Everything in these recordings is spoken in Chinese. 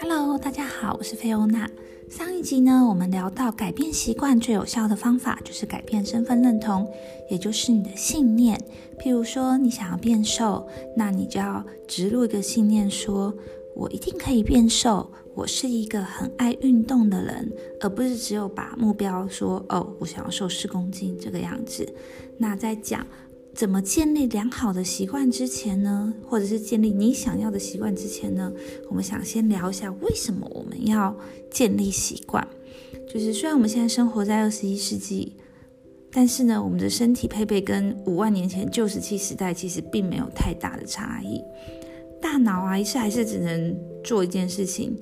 Hello，大家好，我是菲欧娜。上一集呢，我们聊到改变习惯最有效的方法就是改变身份认同，也就是你的信念。譬如说，你想要变瘦，那你就要植入一个信念，说我一定可以变瘦，我是一个很爱运动的人，而不是只有把目标说哦，我想要瘦十公斤这个样子。那在讲。怎么建立良好的习惯之前呢，或者是建立你想要的习惯之前呢，我们想先聊一下为什么我们要建立习惯。就是虽然我们现在生活在二十一世纪，但是呢，我们的身体配备跟五万年前旧石器时代其实并没有太大的差异。大脑啊，一次还是只能做一件事情，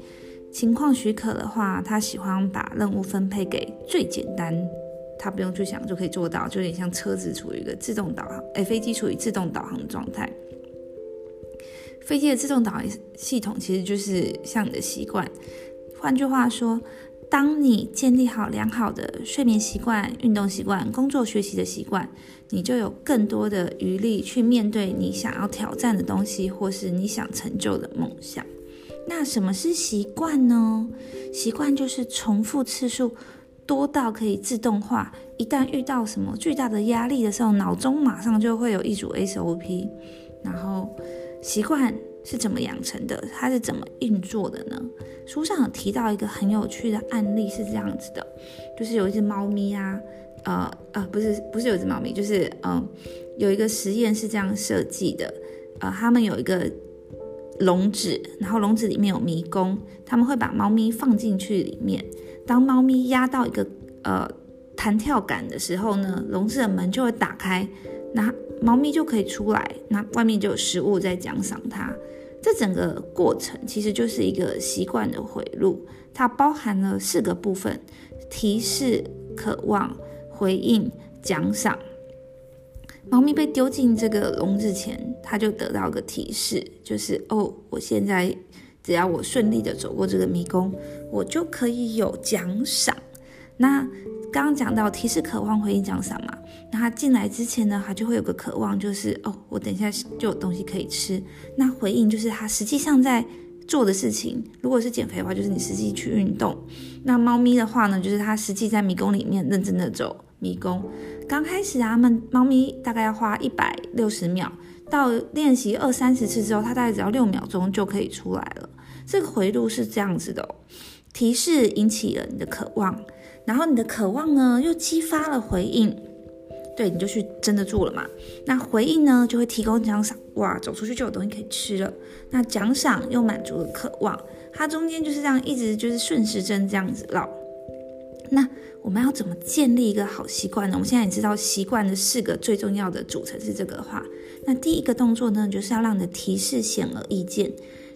情况许可的话，他喜欢把任务分配给最简单。他不用去想就可以做到，就有点像车子处于一个自动导航，哎，飞机处于自动导航的状态。飞机的自动导航系统其实就是像你的习惯。换句话说，当你建立好良好的睡眠习惯、运动习惯、工作学习的习惯，你就有更多的余力去面对你想要挑战的东西，或是你想成就的梦想。那什么是习惯呢？习惯就是重复次数。多到可以自动化，一旦遇到什么巨大的压力的时候，脑中马上就会有一组 SOP。然后，习惯是怎么养成的？它是怎么运作的呢？书上有提到一个很有趣的案例，是这样子的：就是有一只猫咪啊，呃呃，不是不是有一只猫咪，就是嗯，有一个实验是这样设计的，呃，他们有一个笼子，然后笼子里面有迷宫，他们会把猫咪放进去里面。当猫咪压到一个呃弹跳杆的时候呢，笼子的门就会打开，那猫咪就可以出来，那外面就有食物在奖赏它。这整个过程其实就是一个习惯的回路，它包含了四个部分：提示、渴望、回应、奖赏。猫咪被丢进这个笼子前，它就得到个提示，就是哦，我现在。只要我顺利的走过这个迷宫，我就可以有奖赏。那刚刚讲到提示、渴望、回应、奖赏嘛，那他进来之前呢，他就会有个渴望，就是哦，我等一下就有东西可以吃。那回应就是他实际上在做的事情。如果是减肥的话，就是你实际去运动。那猫咪的话呢，就是它实际在迷宫里面认真的走迷宫。刚开始啊，们猫咪大概要花一百六十秒，到练习二三十次之后，它大概只要六秒钟就可以出来了。这个回路是这样子的，提示引起了你的渴望，然后你的渴望呢又激发了回应，对，你就去真的做了嘛。那回应呢就会提供奖赏，哇，走出去就有东西可以吃了。那奖赏又满足了渴望，它中间就是这样一直就是顺时针这样子绕。那我们要怎么建立一个好习惯呢？我们现在也知道习惯的四个最重要的组成是这个话。那第一个动作呢，就是要让你的提示显而易见。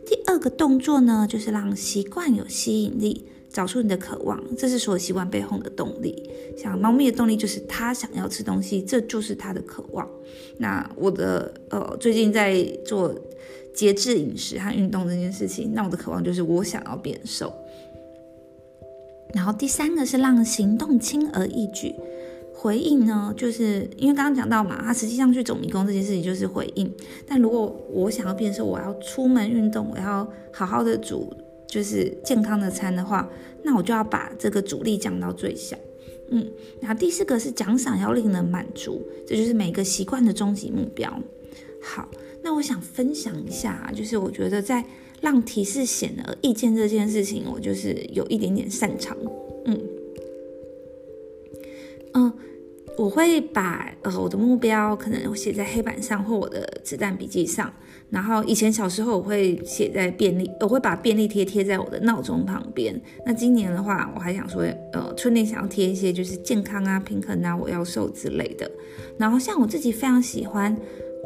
第二个动作呢，就是让习惯有吸引力，找出你的渴望，这是所有习惯背后的动力。像猫咪的动力就是它想要吃东西，这就是它的渴望。那我的呃，最近在做节制饮食和运动这件事情，那我的渴望就是我想要变瘦。然后第三个是让行动轻而易举。回应呢，就是因为刚刚讲到嘛，他实际上去走迷宫这件事情就是回应。但如果我想要变瘦，我要出门运动，我要好好的煮就是健康的餐的话，那我就要把这个阻力降到最小。嗯，然后第四个是奖赏要令人满足，这就是每个习惯的终极目标。好，那我想分享一下，就是我觉得在让提示显而易见这件事情，我就是有一点点擅长。嗯，嗯。我会把呃我的目标可能写在黑板上或我的子弹笔记上，然后以前小时候我会写在便利，我会把便利贴贴在我的闹钟旁边。那今年的话，我还想说，呃，春天想要贴一些就是健康啊、平衡啊、我要瘦之类的。然后像我自己非常喜欢。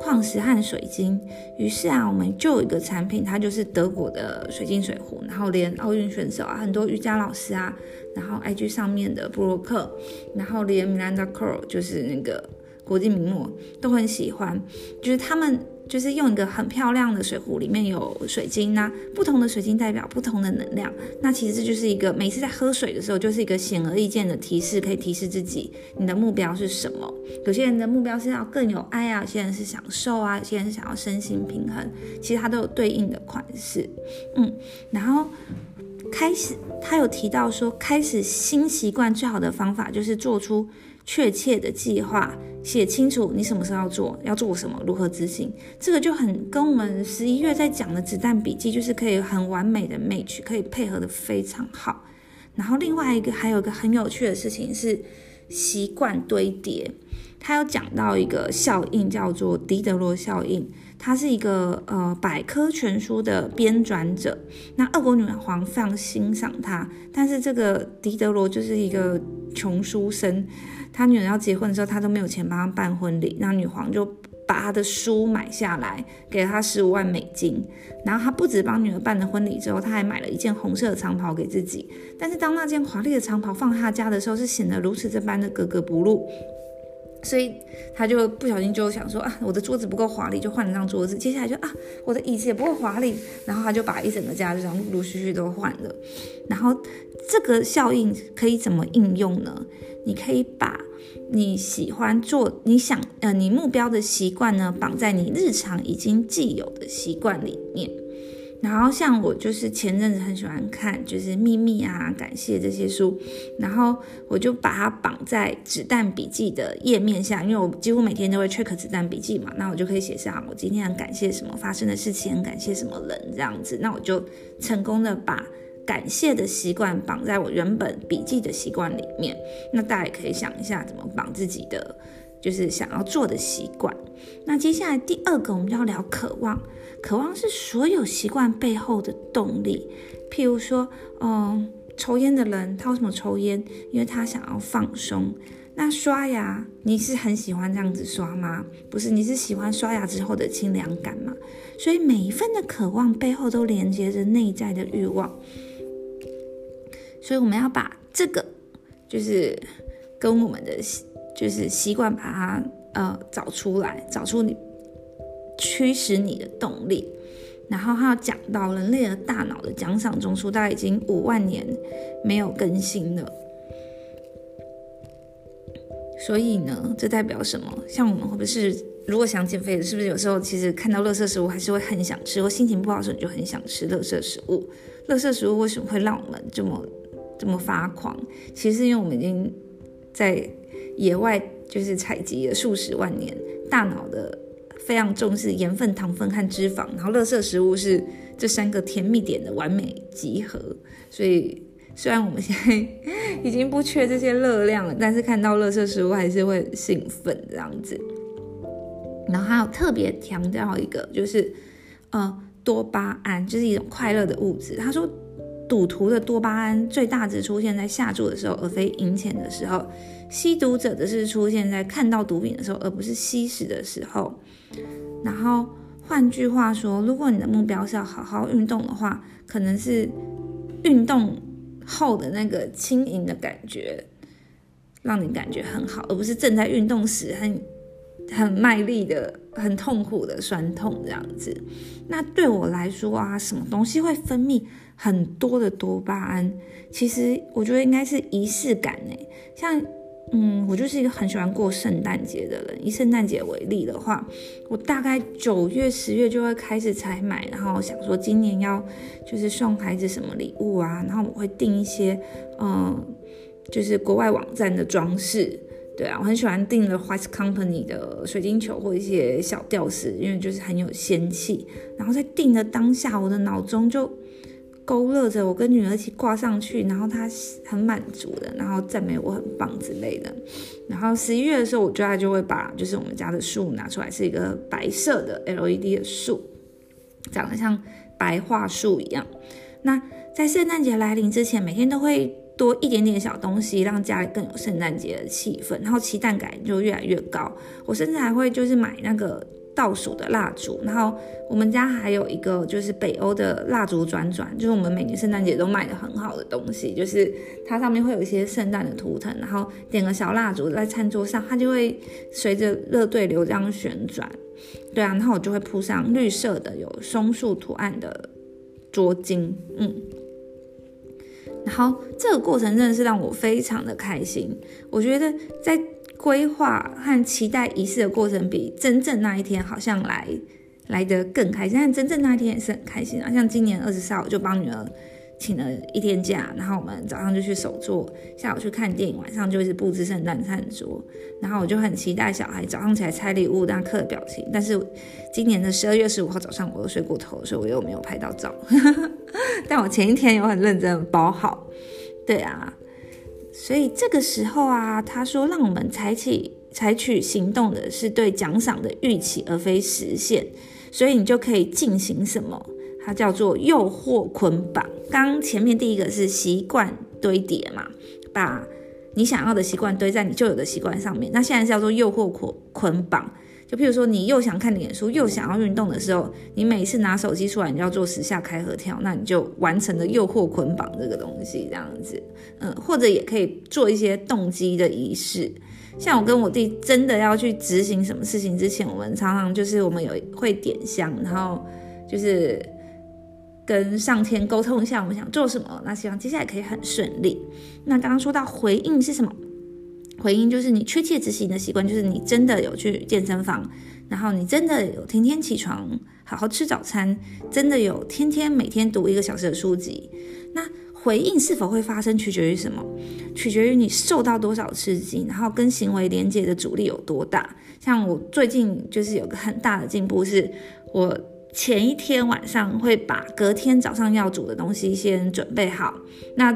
矿石和水晶，于是啊，我们就有一个产品，它就是德国的水晶水壶，然后连奥运选手啊，很多瑜伽老师啊，然后 IG 上面的布洛克，然后连 Miranda cor 就是那个国际名模都很喜欢，就是他们。就是用一个很漂亮的水壶，里面有水晶那不同的水晶代表不同的能量。那其实这就是一个每次在喝水的时候，就是一个显而易见的提示，可以提示自己你的目标是什么。有些人的目标是要更有爱啊，有些人是享受啊，有些人是想要身心平衡，其实它都有对应的款式。嗯，然后开始他有提到说，开始新习惯最好的方法就是做出确切的计划。写清楚你什么时候要做，要做什么，如何执行，这个就很跟我们十一月在讲的子弹笔记，就是可以很完美的 match，可以配合的非常好。然后另外一个还有一个很有趣的事情是习惯堆叠，他有讲到一个效应叫做狄德罗效应，他是一个呃百科全书的编撰者，那俄国女皇非常欣赏他，但是这个狄德罗就是一个穷书生。他女儿要结婚的时候，他都没有钱帮她办婚礼，那女皇就把他的书买下来，给了他十五万美金。然后他不止帮女儿办了婚礼之后，他还买了一件红色的长袍给自己。但是当那件华丽的长袍放他家的时候，是显得如此这般的格格不入。所以他就不小心就想说啊，我的桌子不够华丽，就换了张桌子。接下来就啊，我的椅子也不够华丽，然后他就把一整个家就这样陆陆续续都换了。然后这个效应可以怎么应用呢？你可以把你喜欢做、你想呃你目标的习惯呢，绑在你日常已经既有的习惯里面。然后像我就是前阵子很喜欢看就是秘密啊、感谢这些书，然后我就把它绑在子弹笔记的页面下，因为我几乎每天都会 check 子弹笔记嘛，那我就可以写下我今天很感谢什么发生的事情，很感谢什么人这样子，那我就成功的把。感谢的习惯绑在我原本笔记的习惯里面，那大家也可以想一下怎么绑自己的，就是想要做的习惯。那接下来第二个我们就要聊渴望，渴望是所有习惯背后的动力。譬如说，嗯，抽烟的人他为什么抽烟？因为他想要放松。那刷牙，你是很喜欢这样子刷吗？不是，你是喜欢刷牙之后的清凉感吗？所以每一份的渴望背后都连接着内在的欲望。所以我们要把这个，就是跟我们的就是习惯，把它呃找出来，找出你驱使你的动力。然后他讲到人类的大脑的奖赏中枢，大概已经五万年没有更新了。所以呢，这代表什么？像我们会不会是如果想减肥的，是不是有时候其实看到垃圾食物还是会很想吃，或心情不好的时候你就很想吃垃圾食物？垃圾食物为什么会让我们这么？这么发狂，其实因为我们已经在野外就是采集了数十万年，大脑的非常重视盐分、糖分和脂肪，然后垃圾食物是这三个甜蜜点的完美集合。所以虽然我们现在已经不缺这些热量了，但是看到垃圾食物还是会兴奋这样子。然后还有特别强调一个，就是呃多巴胺，就是一种快乐的物质。他说。赌徒的多巴胺最大值出现在下注的时候，而非赢钱的时候；吸毒者的是出现在看到毒品的时候，而不是吸食的时候。然后换句话说，如果你的目标是要好好运动的话，可能是运动后的那个轻盈的感觉，让你感觉很好，而不是正在运动时很很卖力的、很痛苦的酸痛这样子。那对我来说啊，什么东西会分泌？很多的多巴胺，其实我觉得应该是仪式感呢。像，嗯，我就是一个很喜欢过圣诞节的人。以圣诞节为例的话，我大概九月、十月就会开始采买，然后想说今年要就是送孩子什么礼物啊，然后我会订一些，嗯，就是国外网站的装饰。对啊，我很喜欢订了 White Company 的水晶球或一些小吊饰，因为就是很有仙气。然后在订的当下，我的脑中就。勾勒着我跟女儿一起挂上去，然后她很满足的，然后赞美我很棒之类的。然后十一月的时候，我家就会把就是我们家的树拿出来，是一个白色的 LED 的树，长得像白桦树一样。那在圣诞节来临之前，每天都会多一点点小东西，让家里更有圣诞节的气氛，然后期待感就越来越高。我甚至还会就是买那个倒数的蜡烛，然后我们家还有一个就是北欧的蜡烛转转，就是我们每年圣诞节都卖的很好的东西，就是它上面会有一些圣诞的图腾，然后点个小蜡烛在餐桌上，它就会随着热对流这样旋转，对啊，然后我就会铺上绿色的有松树图案的桌巾，嗯，然后这个过程真的是让我非常的开心，我觉得在。规划和期待仪式的过程，比真正那一天好像来来得更开心。但真正那一天也是很开心啊！像今年二十四号，我就帮女儿请了一天假，然后我们早上就去手作，下午去看电影，晚上就是布置圣诞餐桌。然后我就很期待小孩早上起来拆礼物那刻的表情。但是今年的十二月十五号早上，我又睡过头，所以我又没有拍到照。但我前一天有很认真包好。对啊。所以这个时候啊，他说让我们采取采取行动的是对奖赏的预期，而非实现。所以你就可以进行什么？它叫做诱惑捆绑。刚前面第一个是习惯堆叠嘛，把你想要的习惯堆在你旧有的习惯上面。那现在是叫做诱惑捆捆绑。就譬如说，你又想看脸书，又想要运动的时候，你每次拿手机出来，你就要做十下开合跳，那你就完成了诱惑捆绑这个东西，这样子，嗯，或者也可以做一些动机的仪式。像我跟我弟真的要去执行什么事情之前，我们常常就是我们有会点香，然后就是跟上天沟通一下我们想做什么，那希望接下来可以很顺利。那刚刚说到回应是什么？回应就是你确切执行的习惯，就是你真的有去健身房，然后你真的有天天起床好好吃早餐，真的有天天每天读一个小时的书籍。那回应是否会发生，取决于什么？取决于你受到多少刺激，然后跟行为连接的阻力有多大。像我最近就是有个很大的进步，是我前一天晚上会把隔天早上要煮的东西先准备好。那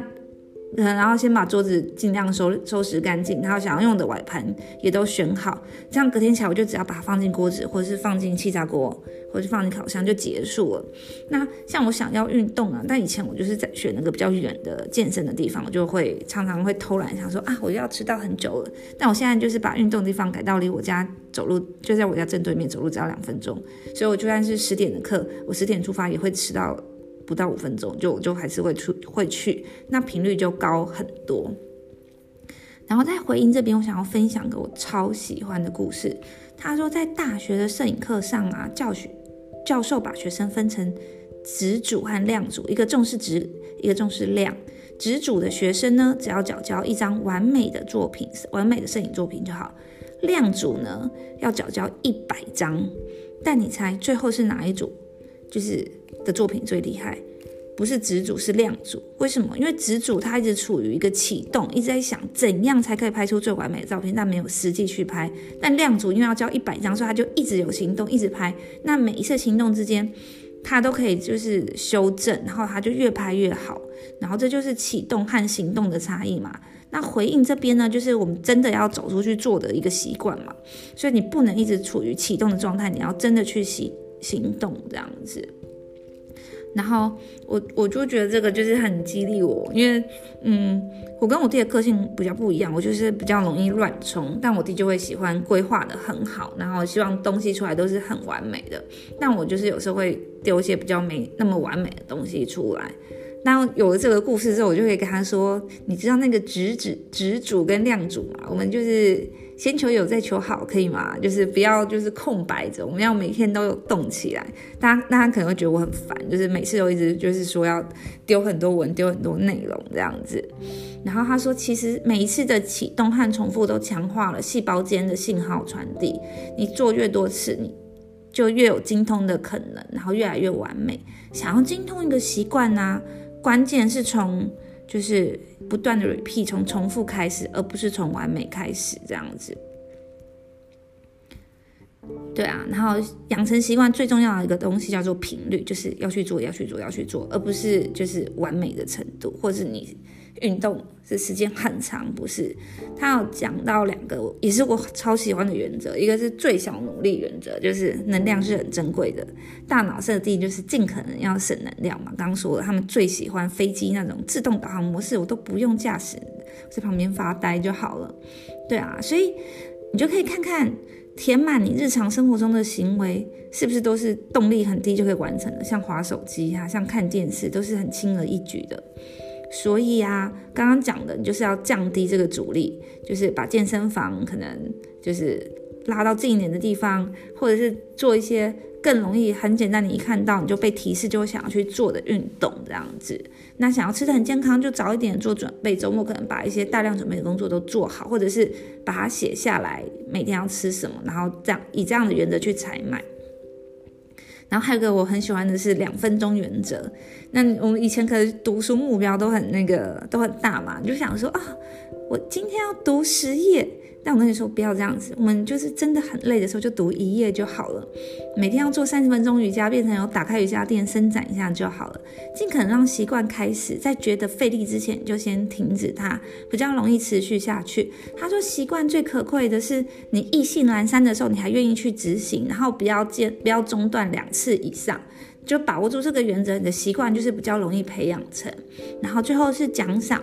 嗯，然后先把桌子尽量收收拾干净，然后想要用的碗盘也都选好，这样隔天起来我就只要把它放进锅子，或者是放进气炸锅，或者是放进烤箱就结束了。那像我想要运动啊，但以前我就是在选那个比较远的健身的地方，我就会常常会偷懒，想说啊，我要迟到很久了。但我现在就是把运动地方改到离我家走路就在我家正对面，走路只要两分钟，所以我就算是十点的课，我十点出发也会迟到。不到五分钟就就还是会出会去，那频率就高很多。然后在回应这边，我想要分享个我超喜欢的故事。他说，在大学的摄影课上啊，教学教授把学生分成直组和亮组，一个重视直，一个重视亮。直组的学生呢，只要缴交一张完美的作品，完美的摄影作品就好。亮组呢，要缴交一百张。但你猜最后是哪一组？就是的作品最厉害，不是直主是亮组。为什么？因为直主他一直处于一个启动，一直在想怎样才可以拍出最完美的照片，但没有实际去拍。但亮组因为要交一百张，所以他就一直有行动，一直拍。那每一次行动之间，他都可以就是修正，然后他就越拍越好。然后这就是启动和行动的差异嘛。那回应这边呢，就是我们真的要走出去做的一个习惯嘛。所以你不能一直处于启动的状态，你要真的去行。行动这样子，然后我我就觉得这个就是很激励我，因为嗯，我跟我弟的个性比较不一样，我就是比较容易乱冲，但我弟就会喜欢规划的很好，然后希望东西出来都是很完美的，但我就是有时候会丢一些比较没那么完美的东西出来。那有了这个故事之后，我就会跟他说，你知道那个直指直主跟亮主嘛？我们就是。先求有，再求好，可以吗？就是不要就是空白着，我们要每天都有动起来。大家，大家可能会觉得我很烦，就是每次都一直就是说要丢很多文，丢很多内容这样子。然后他说，其实每一次的启动和重复都强化了细胞间的信号传递。你做越多次，你就越有精通的可能，然后越来越完美。想要精通一个习惯呢，关键是从。就是不断的 repeat，从重复开始，而不是从完美开始这样子。对啊，然后养成习惯最重要的一个东西叫做频率，就是要去做，要去做，要去做，而不是就是完美的程度，或是你。运动是时间很长，不是？他有讲到两个，也是我超喜欢的原则，一个是最小努力原则，就是能量是很珍贵的，大脑设定就是尽可能要省能量嘛。刚刚说了，他们最喜欢飞机那种自动导航模式，我都不用驾驶，在旁边发呆就好了。对啊，所以你就可以看看填满你日常生活中的行为，是不是都是动力很低就可以完成的？像划手机啊，像看电视，都是很轻而易举的。所以啊，刚刚讲的，你就是要降低这个阻力，就是把健身房可能就是拉到近一点的地方，或者是做一些。更容易很简单，你一看到你就被提示，就会想要去做的运动这样子。那想要吃的很健康，就早一点做准备，周末可能把一些大量准备的工作都做好，或者是把它写下来，每天要吃什么，然后这样以这样的原则去采买。然后还有个我很喜欢的是两分钟原则。那我们以前可能读书目标都很那个都很大嘛，你就想说啊，我今天要读十页。但我跟你说，不要这样子。我们就是真的很累的时候，就读一页就好了。每天要做三十分钟瑜伽，变成有打开瑜伽垫伸展一下就好了。尽可能让习惯开始，在觉得费力之前就先停止它，比较容易持续下去。他说，习惯最可贵的是你意兴阑珊的时候，你还愿意去执行，然后不要间不要中断两次以上，就把握住这个原则，你的习惯就是比较容易培养成。然后最后是奖赏，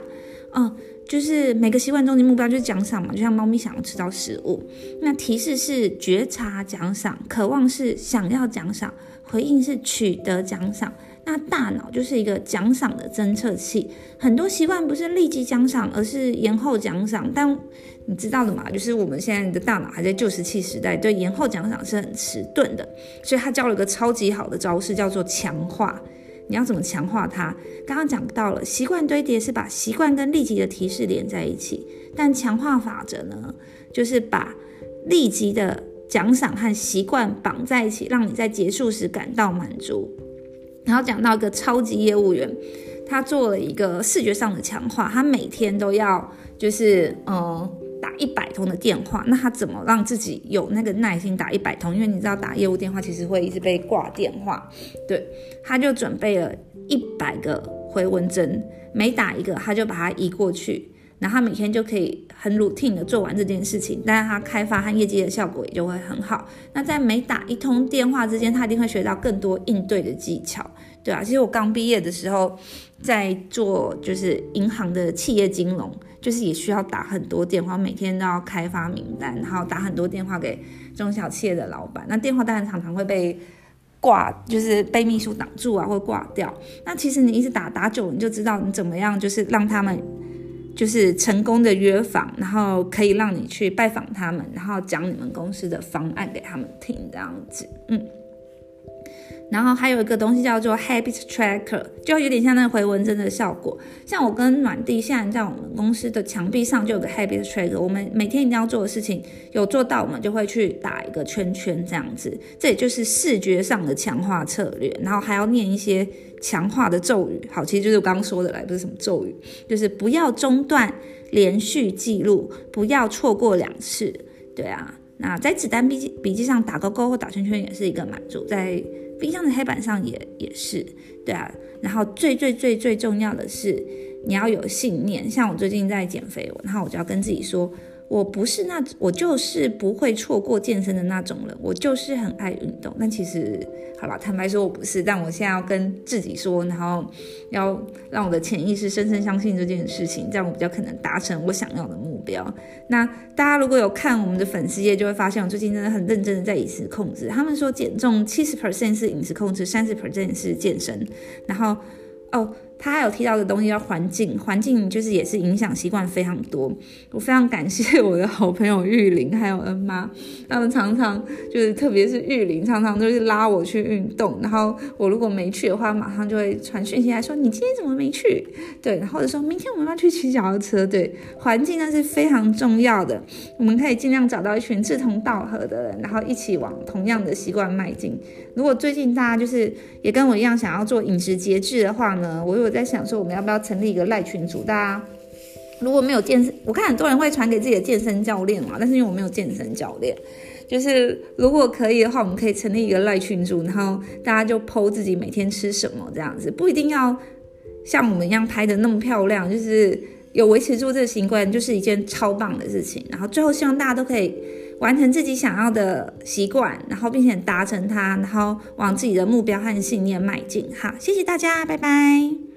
嗯。就是每个习惯中的目标就是奖赏嘛，就像猫咪想要吃到食物。那提示是觉察奖赏，渴望是想要奖赏，回应是取得奖赏。那大脑就是一个奖赏的侦测器，很多习惯不是立即奖赏，而是延后奖赏。但你知道的嘛，就是我们现在的大脑还在旧石器时代，对延后奖赏是很迟钝的。所以他教了一个超级好的招式，叫做强化。你要怎么强化它？刚刚讲到了习惯堆叠是把习惯跟立即的提示连在一起，但强化法则呢，就是把立即的奖赏和习惯绑在一起，让你在结束时感到满足。然后讲到一个超级业务员，他做了一个视觉上的强化，他每天都要就是嗯。打一百通的电话，那他怎么让自己有那个耐心打一百通？因为你知道打业务电话其实会一直被挂电话。对，他就准备了一百个回文针，每打一个他就把它移过去，然后他每天就可以很 routine 的做完这件事情，但是他开发和业绩的效果也就会很好。那在每打一通电话之间，他一定会学到更多应对的技巧。对啊，其实我刚毕业的时候在做就是银行的企业金融。就是也需要打很多电话，每天都要开发名单，然后打很多电话给中小企业的老板。那电话当然常常会被挂，就是被秘书挡住啊，或挂掉。那其实你一直打打久，你就知道你怎么样，就是让他们就是成功的约访，然后可以让你去拜访他们，然后讲你们公司的方案给他们听，这样子，嗯。然后还有一个东西叫做 Habit Tracker，就有点像那个回文针的效果。像我跟暖地现在在我们公司的墙壁上就有个 Habit Tracker，我们每天一定要做的事情有做到，我们就会去打一个圈圈这样子。这也就是视觉上的强化策略。然后还要念一些强化的咒语。好，其实就是我刚刚说的来，不是什么咒语，就是不要中断，连续记录，不要错过两次。对啊，那在子弹笔记笔记上打勾勾或打圈圈也是一个满足。在冰箱的黑板上也也是，对啊。然后最最最最重要的是，你要有信念。像我最近在减肥，然后我就要跟自己说。我不是那，我就是不会错过健身的那种人。我就是很爱运动，但其实，好吧，坦白说，我不是。但我现在要跟自己说，然后要让我的潜意识深深相信这件事情，这样我比较可能达成我想要的目标。那大家如果有看我们的粉丝页，就会发现我最近真的很认真的在饮食控制。他们说减重七十 percent 是饮食控制，三十 percent 是健身。然后，哦。他还有提到的东西叫环境，环境就是也是影响习惯非常多。我非常感谢我的好朋友玉玲还有恩妈，他们常常就是特别是玉玲，常常都是拉我去运动。然后我如果没去的话，马上就会传讯息来说你今天怎么没去？对，或者说明天我们要去骑脚踏车。对，环境那是非常重要的。我们可以尽量找到一群志同道合的人，然后一起往同样的习惯迈进。如果最近大家就是也跟我一样想要做饮食节制的话呢，我有。在想说，我们要不要成立一个赖群组？大家如果没有健身，我看很多人会传给自己的健身教练嘛，但是因为我没有健身教练，就是如果可以的话，我们可以成立一个赖群组，然后大家就剖自己每天吃什么这样子，不一定要像我们一样拍的那么漂亮，就是有维持住这个习惯，就是一件超棒的事情。然后最后希望大家都可以完成自己想要的习惯，然后并且达成它，然后往自己的目标和信念迈进。好，谢谢大家，拜拜。